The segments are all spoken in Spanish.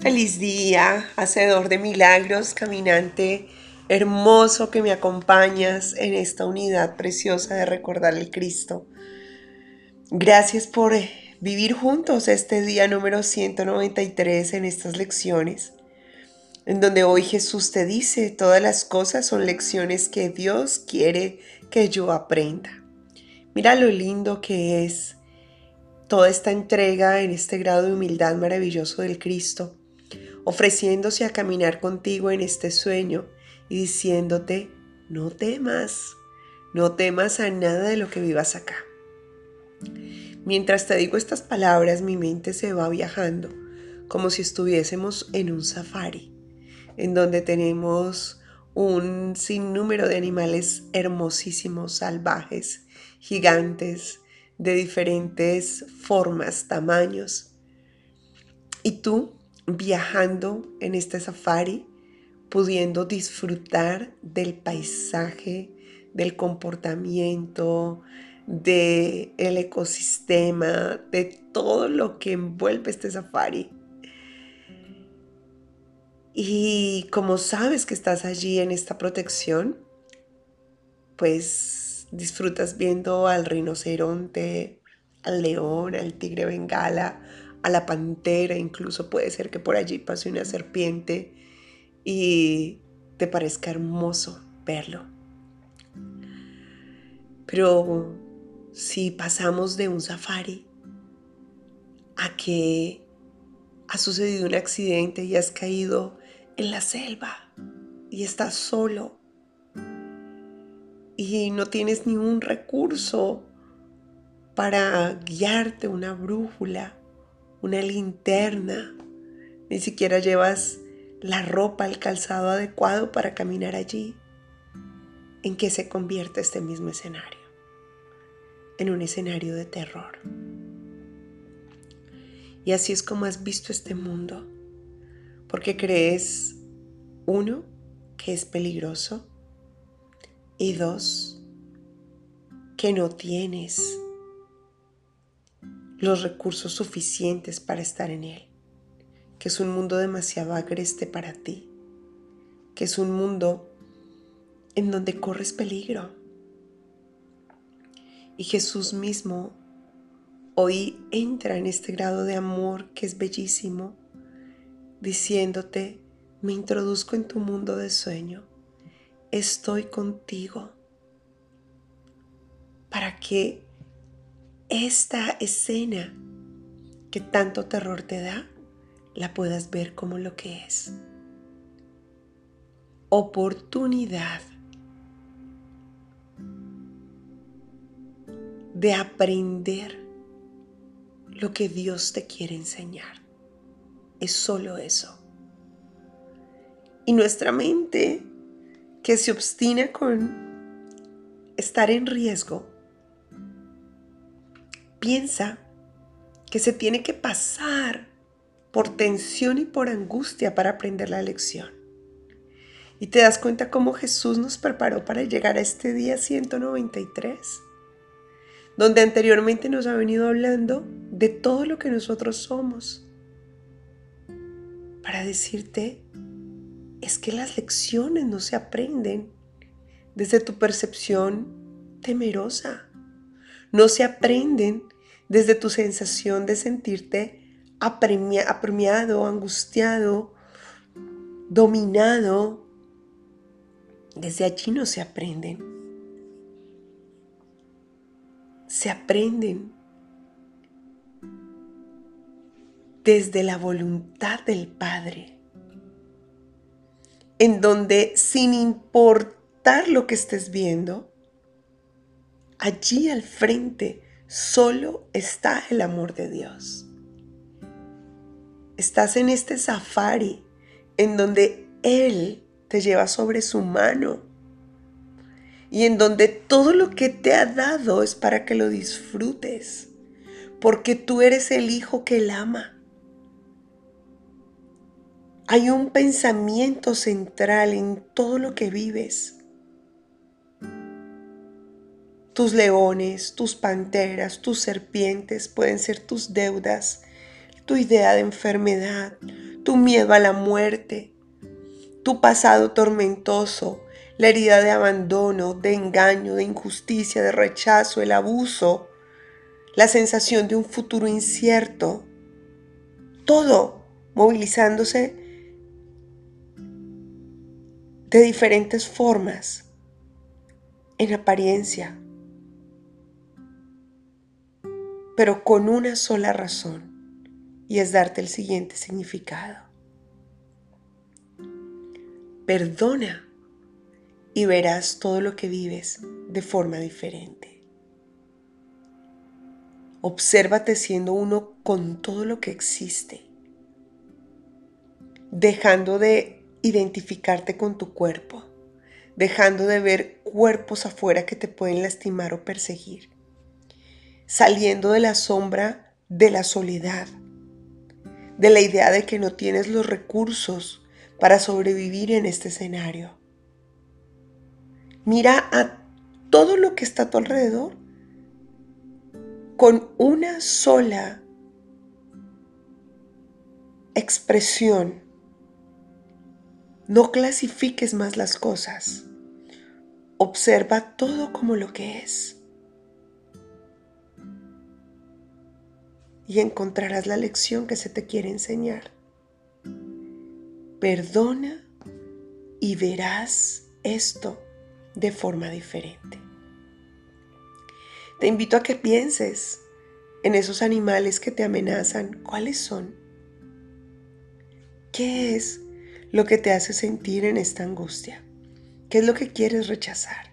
Feliz día, hacedor de milagros, caminante hermoso que me acompañas en esta unidad preciosa de recordar el Cristo. Gracias por vivir juntos este día número 193 en estas lecciones, en donde hoy Jesús te dice, todas las cosas son lecciones que Dios quiere que yo aprenda. Mira lo lindo que es toda esta entrega en este grado de humildad maravilloso del Cristo ofreciéndose a caminar contigo en este sueño y diciéndote, no temas, no temas a nada de lo que vivas acá. Mientras te digo estas palabras, mi mente se va viajando, como si estuviésemos en un safari, en donde tenemos un sinnúmero de animales hermosísimos, salvajes, gigantes, de diferentes formas, tamaños. Y tú viajando en este safari, pudiendo disfrutar del paisaje, del comportamiento, del el ecosistema, de todo lo que envuelve este safari. Y como sabes que estás allí en esta protección, pues disfrutas viendo al rinoceronte, al león, al tigre bengala, a la pantera, incluso puede ser que por allí pase una serpiente y te parezca hermoso verlo. Pero si pasamos de un safari a que ha sucedido un accidente y has caído en la selva y estás solo y no tienes ningún recurso para guiarte, una brújula, una linterna, ni siquiera llevas la ropa, el calzado adecuado para caminar allí. ¿En qué se convierte este mismo escenario? En un escenario de terror. Y así es como has visto este mundo, porque crees, uno, que es peligroso, y dos, que no tienes los recursos suficientes para estar en él, que es un mundo demasiado agreste para ti, que es un mundo en donde corres peligro. Y Jesús mismo hoy entra en este grado de amor que es bellísimo, diciéndote, me introduzco en tu mundo de sueño, estoy contigo, para que esta escena que tanto terror te da, la puedas ver como lo que es. Oportunidad de aprender lo que Dios te quiere enseñar. Es solo eso. Y nuestra mente que se obstina con estar en riesgo, piensa que se tiene que pasar por tensión y por angustia para aprender la lección. Y te das cuenta cómo Jesús nos preparó para llegar a este día 193, donde anteriormente nos ha venido hablando de todo lo que nosotros somos, para decirte, es que las lecciones no se aprenden desde tu percepción temerosa no se aprenden desde tu sensación de sentirte apremiado, angustiado, dominado. Desde allí no se aprenden. Se aprenden desde la voluntad del Padre, en donde sin importar lo que estés viendo, allí al frente solo está el amor de Dios. Estás en este safari en donde Él te lleva sobre su mano y en donde todo lo que te ha dado es para que lo disfrutes, porque tú eres el hijo que Él ama. Hay un pensamiento central en todo lo que vives tus leones, tus panteras, tus serpientes pueden ser tus deudas, tu idea de enfermedad, tu miedo a la muerte, tu pasado tormentoso, la herida de abandono, de engaño, de injusticia, de rechazo, el abuso, la sensación de un futuro incierto, todo movilizándose de diferentes formas, en apariencia, pero con una sola razón, y es darte el siguiente significado. Perdona y verás todo lo que vives de forma diferente. Obsérvate siendo uno con todo lo que existe, dejando de identificarte con tu cuerpo, dejando de ver cuerpos afuera que te pueden lastimar o perseguir, saliendo de la sombra de la soledad, de la idea de que no tienes los recursos para sobrevivir en este escenario. Mira a todo lo que está a tu alrededor con una sola expresión. No clasifiques más las cosas. Observa todo como lo que es. Y encontrarás la lección que se te quiere enseñar. Perdona y verás esto de forma diferente. Te invito a que pienses en esos animales que te amenazan. ¿Cuáles son? ¿Qué es lo que te hace sentir en esta angustia? ¿Qué es lo que quieres rechazar?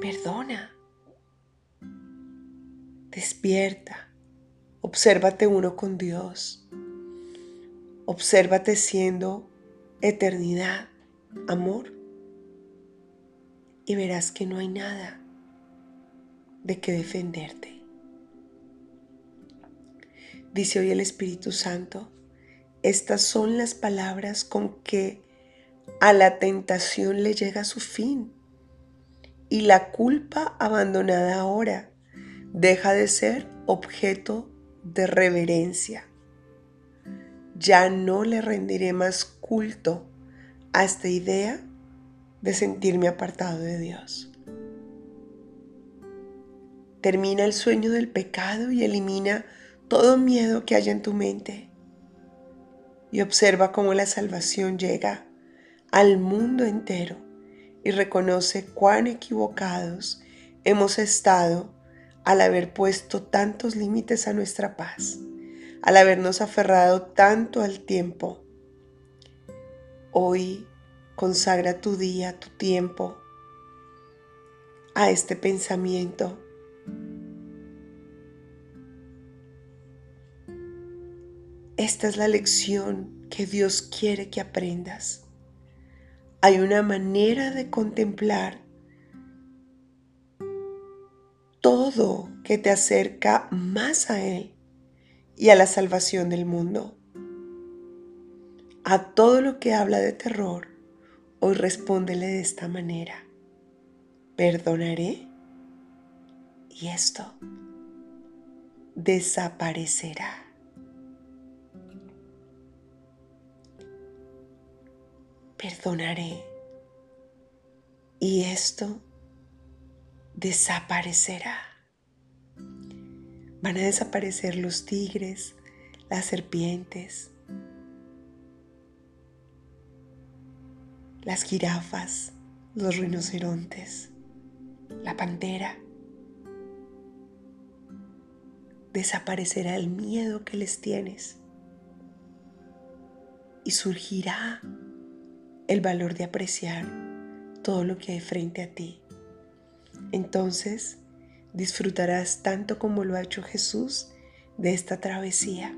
Perdona. Despierta. Obsérvate uno con Dios. Obsérvate siendo eternidad, amor y verás que no hay nada de qué defenderte. Dice hoy el Espíritu Santo, estas son las palabras con que a la tentación le llega su fin y la culpa abandonada ahora deja de ser objeto de reverencia. Ya no le rendiré más culto a esta idea de sentirme apartado de Dios. Termina el sueño del pecado y elimina todo miedo que haya en tu mente. Y observa cómo la salvación llega al mundo entero y reconoce cuán equivocados hemos estado al haber puesto tantos límites a nuestra paz, al habernos aferrado tanto al tiempo. Hoy Consagra tu día, tu tiempo a este pensamiento. Esta es la lección que Dios quiere que aprendas. Hay una manera de contemplar todo que te acerca más a Él y a la salvación del mundo. A todo lo que habla de terror Hoy respóndele de esta manera. Perdonaré y esto desaparecerá. Perdonaré y esto desaparecerá. Van a desaparecer los tigres, las serpientes, las jirafas, los rinocerontes, la pantera. Desaparecerá el miedo que les tienes y surgirá el valor de apreciar todo lo que hay frente a ti. Entonces disfrutarás tanto como lo ha hecho Jesús de esta travesía.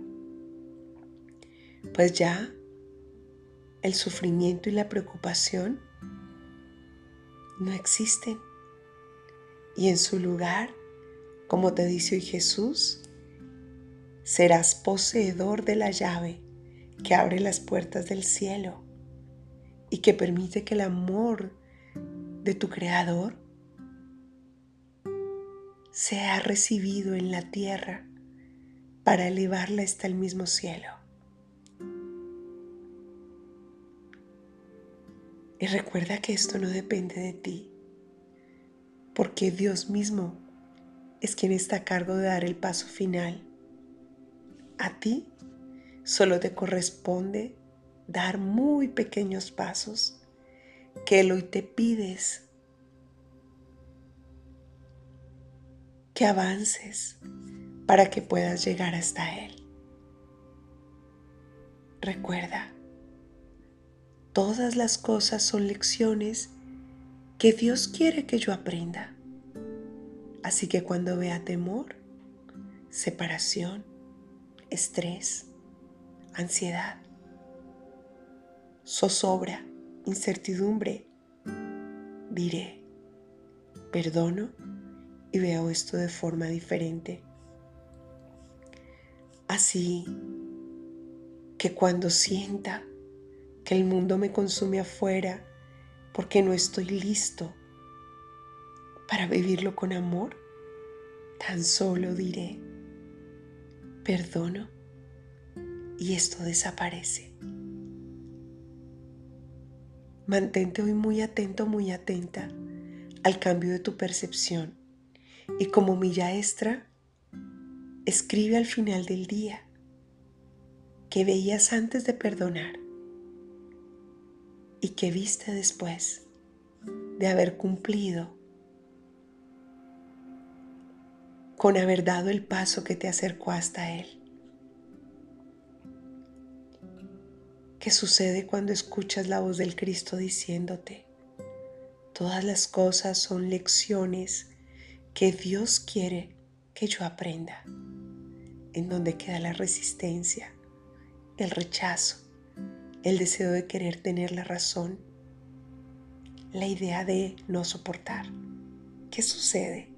Pues ya el sufrimiento y la preocupación no existen. Y en su lugar, como te dice hoy Jesús, serás poseedor de la llave que abre las puertas del cielo y que permite que el amor de tu Creador sea recibido en la tierra para elevarla hasta el mismo cielo. Y recuerda que esto no depende de ti, porque Dios mismo es quien está a cargo de dar el paso final. A ti solo te corresponde dar muy pequeños pasos que hoy te pides que avances para que puedas llegar hasta Él. Recuerda, todas las cosas son lecciones que Dios quiere que yo aprenda. Así que cuando vea temor, separación, estrés, ansiedad, zozobra, incertidumbre, diré, perdono y veo esto de forma diferente. Así que cuando sienta que el mundo me consume afuera porque no estoy listo para vivirlo con amor, tan solo diré, perdono y esto desaparece. Mantente hoy muy atento, muy atenta al cambio de tu percepción y como milla extra, escribe al final del día que veías antes de perdonar y que viste después de haber cumplido con haber dado el paso que te acercó hasta Él. ¿Qué sucede cuando escuchas la voz del Cristo diciéndote, todas las cosas son lecciones que Dios quiere que yo aprenda? En donde queda la resistencia, el rechazo, el deseo de querer tener la razón, la idea de no soportar. ¿Qué sucede?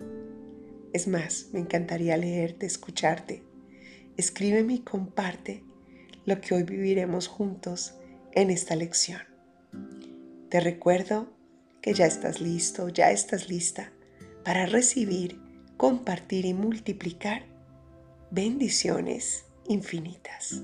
Es más, me encantaría leerte, escucharte. Escríbeme y comparte lo que hoy viviremos juntos en esta lección. Te recuerdo que ya estás listo, ya estás lista para recibir, compartir y multiplicar bendiciones infinitas.